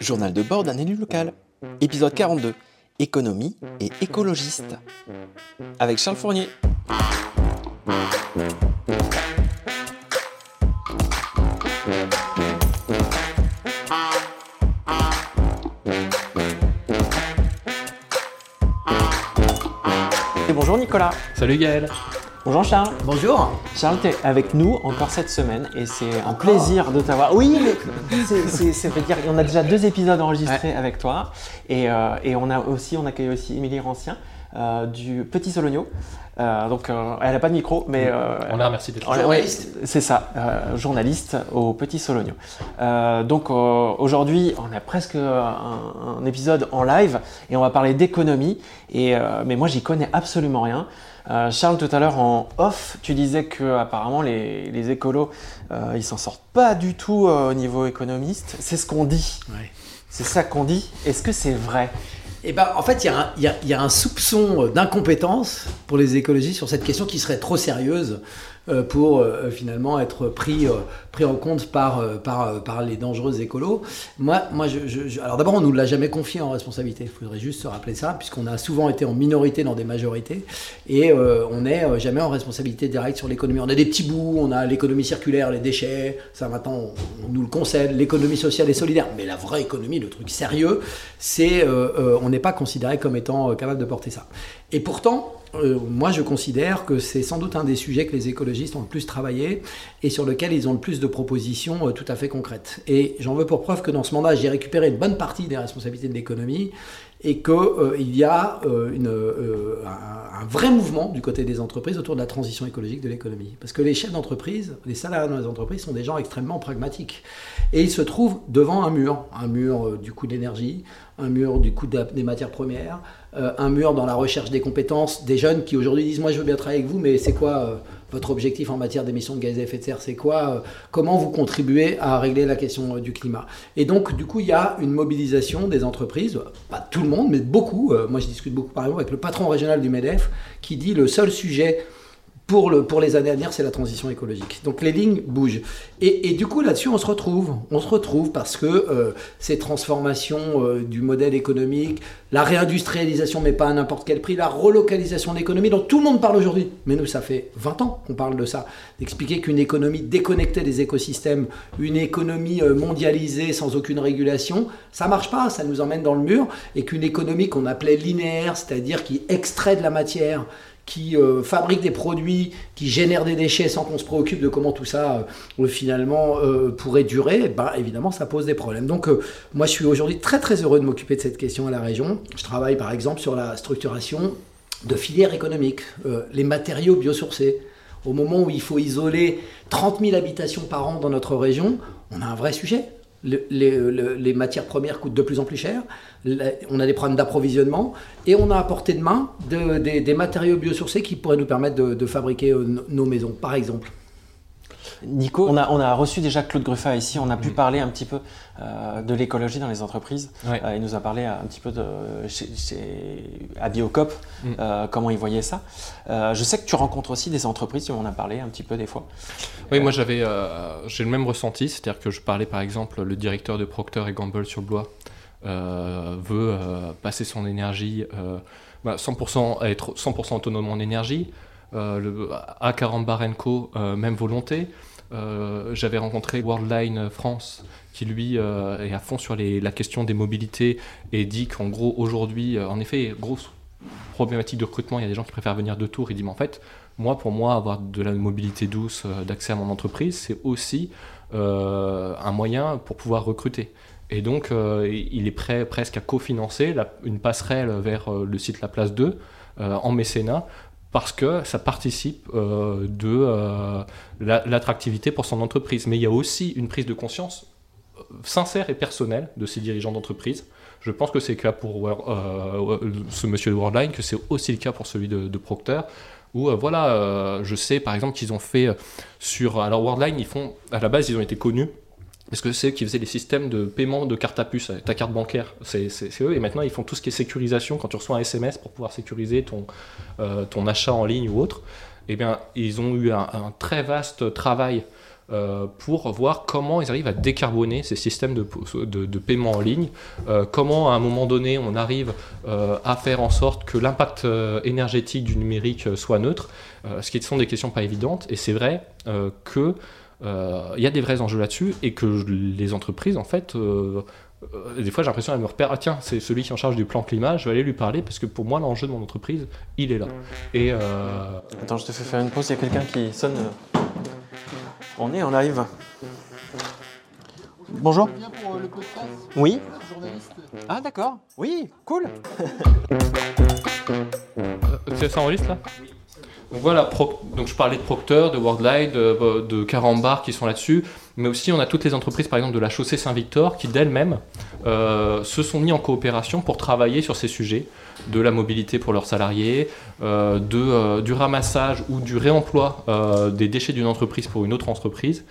Journal de bord d'un élu local. Épisode 42. Économie et écologiste. Avec Charles Fournier. Et bonjour Nicolas. Salut Gaël. Bonjour Charles. Bonjour. Charles, tu es avec nous encore cette semaine et c'est un plaisir de t'avoir. Oui, mais ça veut dire qu'on a déjà deux épisodes enregistrés avec toi et, euh, et on a aussi on accueille aussi Émilie Rancien euh, du Petit Sologno. Euh, donc euh, elle n'a pas de micro, mais euh, On la remercie d'être on- là. ouais, c'est ça, euh, journaliste au Petit Sologno. Euh, donc euh, aujourd'hui, on a presque un, un épisode en live et on va parler d'économie. Et euh, mais moi, j'y connais absolument rien. Euh, Charles, tout à l'heure en off, tu disais que apparemment les, les écolos, euh, ils s'en sortent pas du tout euh, au niveau économiste. C'est ce qu'on dit. Ouais. C'est ça qu'on dit. Est-ce que c'est vrai? Eh ben, en fait, il y, a un- il y a- il y a un soupçon d'incompétence pour les écologistes sur cette question qui serait trop sérieuse pour euh, finalement être pris, euh, pris en compte par, euh, euh, par les dangereux écolos. Moi, moi je, alors d'abord, on ne nous l'a jamais confié en responsabilité. Il faudrait juste se rappeler ça, puisqu'on a souvent été en minorité dans des majorités et euh, on n'est jamais en responsabilité directe sur l'économie. On a des petits bouts, on a l'économie circulaire, les déchets, ça maintenant on, nous le concède, l'économie sociale et solidaire. Mais la vraie économie, le truc sérieux, c'est euh, on n'est pas considéré comme étant capable de porter ça. Et pourtant, moi je considère que c'est sans doute un des sujets que les écologistes ont le plus travaillé et sur lequel ils ont le plus de propositions euh, tout à fait concrètes. Et j'en veux pour preuve que dans ce mandat, j'ai récupéré une bonne partie des responsabilités de l'économie et qu'il y a euh, euh, un, vrai mouvement du côté des entreprises autour de la transition écologique de l'économie. Parce que les chefs d'entreprise, les salariés dans les entreprises sont des gens extrêmement pragmatiques. Et ils se trouvent devant un mur, un mur euh, du coût de l'énergie, un mur du coût des matières premières, euh, un mur dans la recherche des compétences, des jeunes qui aujourd'hui disent moi je veux bien travailler avec vous, mais c'est quoi euh, votre objectif en matière d'émissions de gaz à effet de serre? C'est quoi euh, Comment vous contribuez à régler la question du climat? Et donc du coup il y a une mobilisation des entreprises, pas tout le monde, mais beaucoup. Moi je discute beaucoup par exemple avec le patron régional du Medef qui dit le seul sujet pour, le, pour les années à venir, c'est la transition écologique. Donc les lignes bougent. Et, et du coup, là-dessus, on se retrouve. On se retrouve parce que euh, ces transformations euh, du modèle économique, la réindustrialisation, mais pas à n'importe quel prix, la relocalisation de l'économie, dont tout le monde parle aujourd'hui. Mais nous, ça fait 20 ans qu'on parle de ça. D'expliquer qu'une économie déconnectée des écosystèmes, une économie euh, mondialisée sans aucune régulation, ça marche pas, ça nous emmène dans le mur. Et qu'une économie qu'on appelait linéaire, c'est-à-dire qui extrait de la matière, qui euh, fabrique des produits, qui génèrent des déchets sans qu'on se préoccupe de comment tout ça euh, finalement euh, pourrait durer, bah, évidemment ça pose des problèmes. Donc euh, moi je suis aujourd'hui très très heureux de m'occuper de cette question à la région. Je travaille par exemple sur la structuration de filières économiques, les matériaux biosourcés. Au moment où il faut isoler 30 000 habitations par an dans notre région, on a un vrai sujet. Le- les, le- les matières premières coûtent de plus en plus cher, on a des problèmes d'approvisionnement, et on a à portée de main de- des, matériaux biosourcés qui pourraient nous permettre de, fabriquer euh, no- nos maisons, par exemple. Nico, on a, on a reçu déjà Claude Gruffat ici, on a pu parler un petit peu euh, de l'écologie dans les entreprises. Ouais. Euh, il nous a parlé un petit peu de, chez, chez- à Biocop, Mm. euh, comment il voyait ça. Je sais que tu rencontres aussi des entreprises, tu en as parlé un petit peu des fois. Oui, moi j'avais, j'ai le même ressenti, c'est-à-dire que je parlais par exemple, le directeur de Procter et Gamble sur Blois veut passer son énergie, bah, 100% être 100% autonome en énergie. Euh, le A40 Bar Co, euh, même volonté. Euh, J'avais rencontré Worldline France qui lui est à fond sur la question des mobilités et dit qu'en gros aujourd'hui, en effet, grosse problématique de recrutement, il y a des gens qui préfèrent venir de Tours. Il dit mais en fait, moi pour moi avoir de la mobilité douce, d'accès à mon entreprise, c'est aussi un moyen pour pouvoir recruter. Et donc il est prêt presque à cofinancer une passerelle vers le site La Place 2 euh, en mécénat parce que ça participe euh, de euh, la- l'attractivité pour son entreprise. Mais il y a aussi une prise de conscience euh, sincère et personnelle de ces dirigeants d'entreprise. Je pense que c'est le cas pour ce monsieur de Worldline, que c'est aussi le cas pour celui de, Procter, où voilà, je sais par exemple qu'ils ont fait sur. Alors Worldline, ils font. À la base, ils ont été connus parce que c'est eux qui faisaient les systèmes de paiement de carte à puce, avec ta carte bancaire, c'est eux. Et maintenant, ils font tout ce qui est sécurisation quand tu reçois un SMS pour pouvoir sécuriser ton, euh, ton achat en ligne ou autre. Eh bien, ils ont eu un, très vaste travail euh, pour voir comment ils arrivent à décarboner ces systèmes de, de, paiement en ligne, euh, comment à un moment donné on arrive euh, à faire en sorte que l'impact énergétique du numérique soit neutre, ce qui sont des questions pas évidentes, et c'est vrai que il y a des vrais enjeux là-dessus et que les entreprises en fait des fois j'ai l'impression qu'elles me repèrent, ah tiens, c'est celui qui est en charge du plan climat, je vais aller lui parler parce que pour moi l'enjeu de mon entreprise, il est là. Et Attends, je te fais faire une pause, il y a quelqu'un qui sonne. On est en live. Bonjour. pour le podcast Oui. Ah d'accord. Oui, cool. Euh, ça enregistre là? Donc voilà, donc je parlais de Procter, de Worldline, de, de Carambar qui sont là-dessus, mais aussi on a toutes les entreprises par exemple de la chaussée Saint-Victor qui d'elles-mêmes euh, se sont mis en coopération pour travailler sur ces sujets de la mobilité pour leurs salariés, euh, de, euh, du ramassage ou du réemploi des déchets d'une entreprise pour une autre entreprise.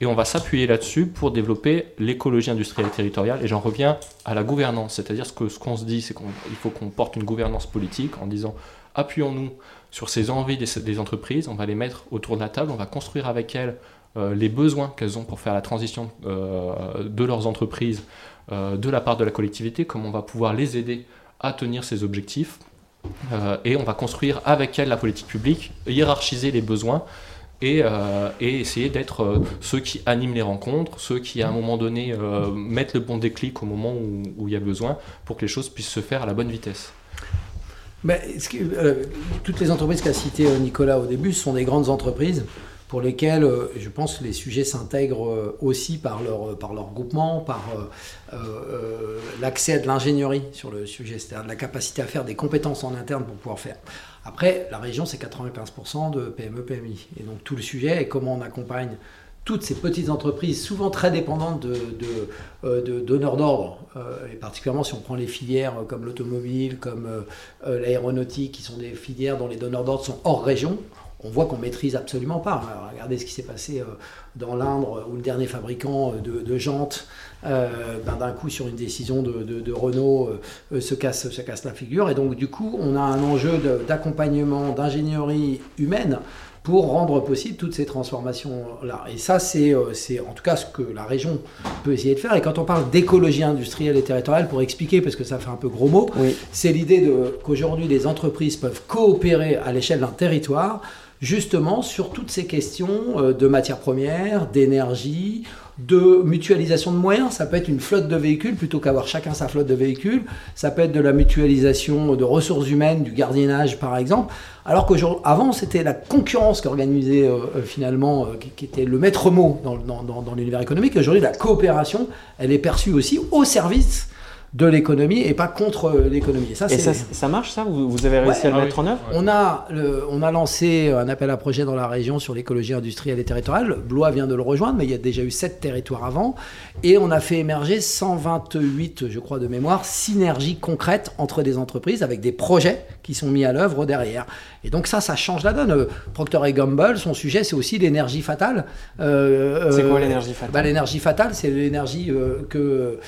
Et on va s'appuyer là-dessus pour développer l'écologie industrielle et territoriale. Et j'en reviens à la gouvernance, c'est-à-dire ce ce qu'on se dit, c'est qu'il faut qu'on porte une gouvernance politique en disant appuyons-nous sur ces envies des, entreprises, on va les mettre autour de la table, on va construire avec elles euh, les besoins qu'elles ont pour faire la transition euh, de leurs entreprises euh, de la part de la collectivité, comment on va pouvoir les aider à tenir ces objectifs. et on va construire avec elles la politique publique, hiérarchiser les besoins et, essayer d'être ceux qui animent les rencontres, ceux qui à un moment donné mettent le bon déclic au moment où il y a besoin pour que les choses puissent se faire à la bonne vitesse. Euh, toutes les entreprises qu'a citées euh, Nicolas au début sont des grandes entreprises pour lesquelles, euh, je pense, les sujets s'intègrent aussi par leur, par leur groupement, par l'accès à de l'ingénierie sur le sujet, c'est-à-dire la capacité à faire des compétences en interne pour pouvoir faire. Après, la région, c'est 95% de PME, PMI. Et donc tout le sujet est comment on accompagne toutes ces petites entreprises, souvent très dépendantes de, de, donneurs d'ordre, et particulièrement si on prend les filières comme l'automobile, comme l'aéronautique, qui sont des filières dont les donneurs d'ordre sont hors région, on voit qu'on maîtrise absolument pas. regardez ce qui s'est passé dans l'Indre, où le dernier fabricant de, jantes, d'un coup, sur une décision de, Renault, se, casse, se casse la figure. Et donc, du coup, on a un enjeu d'accompagnement, d'ingénierie humaine pour rendre possible toutes ces transformations-là. Et ça, euh, c'est en tout cas ce que la région peut essayer de faire. Et quand on parle d'écologie industrielle et territoriale, pour expliquer, parce que ça fait un peu gros mot, c'est l'idée qu'aujourd'hui les entreprises peuvent coopérer à l'échelle d'un territoire, justement sur toutes ces questions euh, de matières premières, d'énergie, de mutualisation de moyens. Ça peut être une flotte de véhicules plutôt qu'avoir chacun sa flotte de véhicules. Ça peut être de la mutualisation de ressources humaines, du gardiennage par exemple. Alors qu'avant, c'était la concurrence qui organisait euh, euh, finalement, euh, qui, était le maître mot dans, dans, dans l'univers économique. Aujourd'hui, la coopération, elle est perçue aussi au service de l'économie et pas contre l'économie. Et, ça, ça, marche ça vous, avez réussi à le mettre en œuvre on a, on a lancé un appel à projet dans la région sur l'écologie industrielle et territoriale. Blois vient de le rejoindre, mais il y a déjà eu sept territoires avant. Et on a fait émerger 128, je crois de mémoire, synergies concrètes entre des entreprises avec des projets qui sont mis à l'œuvre derrière. Et donc ça, ça change la donne. Procter et Gamble, son sujet, c'est aussi l'énergie fatale. Euh, c'est quoi euh, l'énergie fatale? Bah, L'énergie fatale, c'est l'énergie euh, que,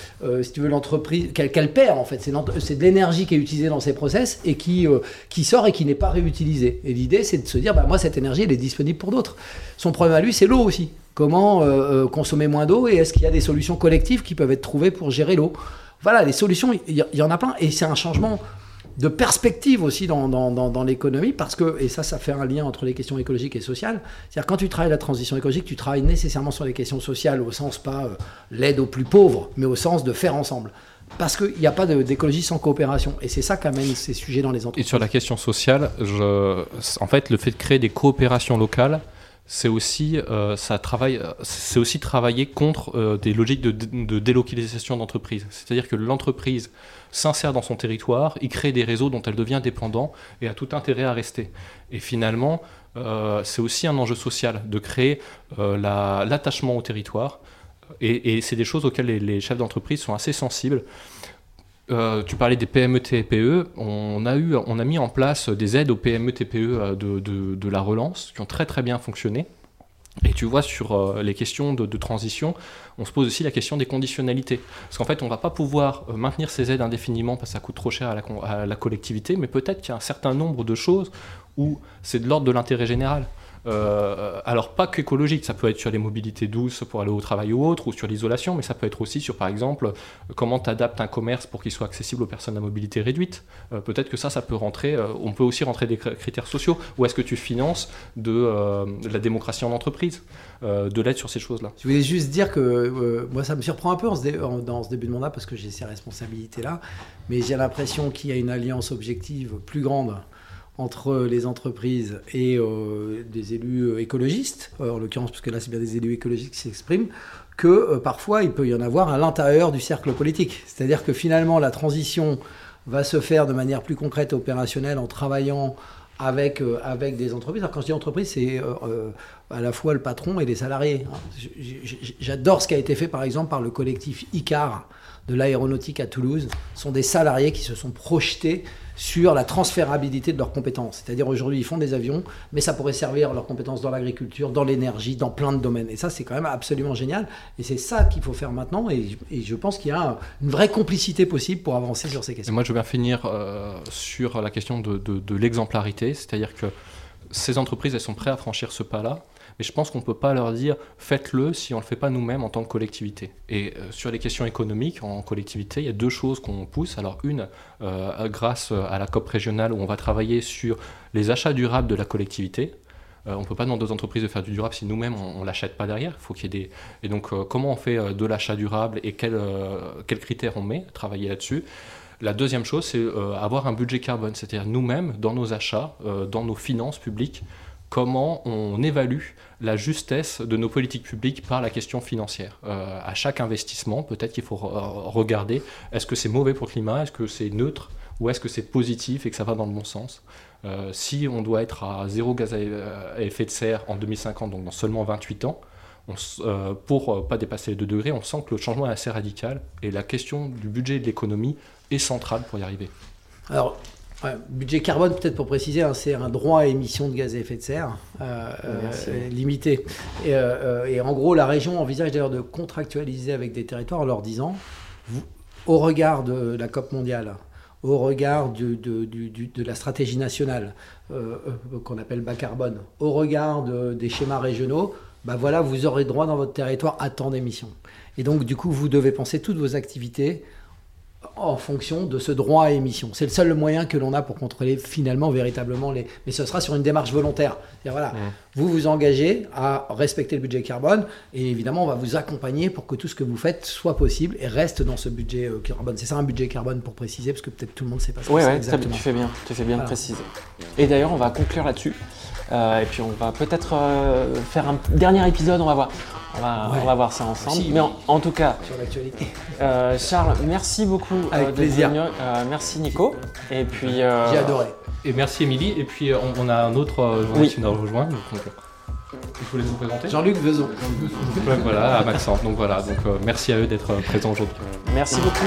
si tu veux, l'entreprise, qu'elle perd en fait. C'est de l'énergie qui est utilisée dans ces process et qui, qui sort et qui n'est pas réutilisée. Et l'idée, c'est de se dire, bah, moi, cette énergie, elle est disponible pour d'autres. Son problème à lui, c'est l'eau aussi. Comment consommer moins d'eau et est-ce qu'il y a des solutions collectives qui peuvent être trouvées pour gérer l'eau? Voilà, les solutions, il y, en a plein. Et c'est un changement de perspective aussi dans, dans, l'économie, parce que, et ça, ça fait un lien entre les questions écologiques et sociales, c'est-à-dire quand tu travailles la transition écologique, tu travailles nécessairement sur les questions sociales, au sens pas euh, l'aide aux plus pauvres, mais au sens de faire ensemble. Parce qu'il n'y a pas d'écologie sans coopération. Et c'est ça qu'amène ces sujets dans les entreprises. Et sur la question sociale, en fait, le fait de créer des coopérations locales, c'est aussi, euh, travaille, aussi travailler contre euh, des logiques de, délocalisation d'entreprise. C'est-à-dire que l'entreprise s'insère dans son territoire, il crée des réseaux dont elle devient dépendante et a tout intérêt à rester. Et finalement, euh, c'est aussi un enjeu social de créer l'attachement au territoire. Et, c'est des choses auxquelles les, chefs d'entreprise sont assez sensibles. tu parlais des PME TPE, on a, on a mis en place des aides aux PME TPE de, de, la relance qui ont très très bien fonctionné. Et tu vois, sur euh, les questions de, transition, on se pose aussi la question des conditionnalités. Parce qu'en fait, on ne va pas pouvoir euh, maintenir ces aides indéfiniment parce que ça coûte trop cher à la, collectivité, mais peut-être qu'il y a un certain nombre de choses où c'est de l'ordre de l'intérêt général. Euh, alors pas qu'écologique, ça peut être sur les mobilités douces pour aller au travail ou autre, ou sur l'isolation, mais ça peut être aussi sur, par exemple, comment tu adaptes un commerce pour qu'il soit accessible aux personnes à mobilité réduite. Euh, peut-être que ça, ça peut rentrer, euh, on peut aussi rentrer des critères sociaux. Ou est-ce que tu finances de, la démocratie en entreprise, de l'aide sur ces choses-là? Je voulais juste dire que moi, ça me surprend un peu en dans ce début de mandat parce que j'ai ces responsabilités-là, mais j'ai l'impression qu'il y a une alliance objective plus grande entre les entreprises et euh, des élus euh, écologistes, euh, en l'occurrence, parce que là c'est bien des élus écologistes qui s'expriment, que parfois il peut y en avoir à l'intérieur du cercle politique. C'est-à-dire que finalement la transition va se faire de manière plus concrète et opérationnelle en travaillant avec, avec des entreprises. Alors quand je dis entreprise, c'est à la fois le patron et les salariés. J'adore ce qui a été fait par exemple par le collectif ICAR de l'aéronautique à Toulouse. Ce sont des salariés qui se sont projetés sur la transférabilité de leurs compétences. C'est-à-dire aujourd'hui, ils font des avions, mais ça pourrait servir leurs compétences dans l'agriculture, dans l'énergie, dans plein de domaines. Et ça, c'est quand même absolument génial. Et c'est ça qu'il faut faire maintenant. Et, je pense qu'il y a une vraie complicité possible pour avancer sur ces questions. moi, je vais finir euh, sur la question de l'exemplarité. C'est-à-dire que ces entreprises, elles sont prêtes à franchir ce pas-là. Mais je pense qu'on ne peut pas leur dire faites-le si on ne le fait pas nous-mêmes en tant que collectivité. Et euh, sur les questions économiques, en collectivité, il y a deux choses qu'on pousse. Alors une, euh, grâce à la COP régionale où on va travailler sur les achats durables de la collectivité. Euh, on ne peut pas demander aux entreprises de faire du durable si nous-mêmes on ne l'achète pas derrière. Il faut qu'il y ait des... Et donc comment on fait de l'achat durable et quels critères on met, travailler là-dessus. La deuxième chose, c'est avoir un budget carbone, c'est-à-dire nous-mêmes, dans nos achats, dans nos finances publiques, comment on évalue la justesse de nos politiques publiques par la question financière. Euh, à chaque investissement, peut-être qu'il faut regarder est-ce que c'est mauvais pour le climat, est-ce que c'est neutre ou est-ce que c'est positif et que ça va dans le bon sens. Euh, si on doit être à zéro gaz à effet de serre en 2050, donc dans seulement 28 ans, on, euh, pour pas dépasser les 2 degrés, on sent que le changement est assez radical et la question du budget et de l'économie est centrale pour y arriver. Alors, budget carbone, peut-être pour préciser, hein, c'est un droit à émission de gaz à effet de serre euh, euh, limité. Euh, et, en gros, la région envisage d'ailleurs de contractualiser avec des territoires en leur disant, au regard de la COP mondiale, au regard de, de, la stratégie nationale qu'on appelle bas carbone, au regard des schémas régionaux, bah voilà, vous aurez droit dans votre territoire à tant d'émissions. Et donc, du coup, vous devez penser toutes vos activités en fonction de ce droit à émission. C'est le seul moyen que l'on a pour contrôler finalement, véritablement les. Mais ce sera sur une démarche volontaire. Voilà, vous vous engagez à respecter le budget carbone et évidemment, on va vous accompagner pour que tout ce que vous faites soit possible et reste dans ce budget euh, carbone. C'est ça un budget carbone pour préciser, parce que peut-être tout le monde ne sait pas. Oui, ouais, tu fais bien, tu fais bien de préciser. Et d'ailleurs, on va conclure là-dessus. Euh, et puis on va peut-être euh, faire un dernier épisode, on va voir. On va, voir ça ensemble. Mais en, tout cas, sur l'actualité. Euh, Charles, merci beaucoup. Avec plaisir. merci Nico. Et puis. J'ai adoré. Et merci Émilie. Et puis on, a un autre journaliste qui nous a rejoint. je voulais vous présenter. Jean-Luc Vezon. voilà, à Maxence. Donc voilà, donc merci à eux d'être présents aujourd'hui. Merci beaucoup.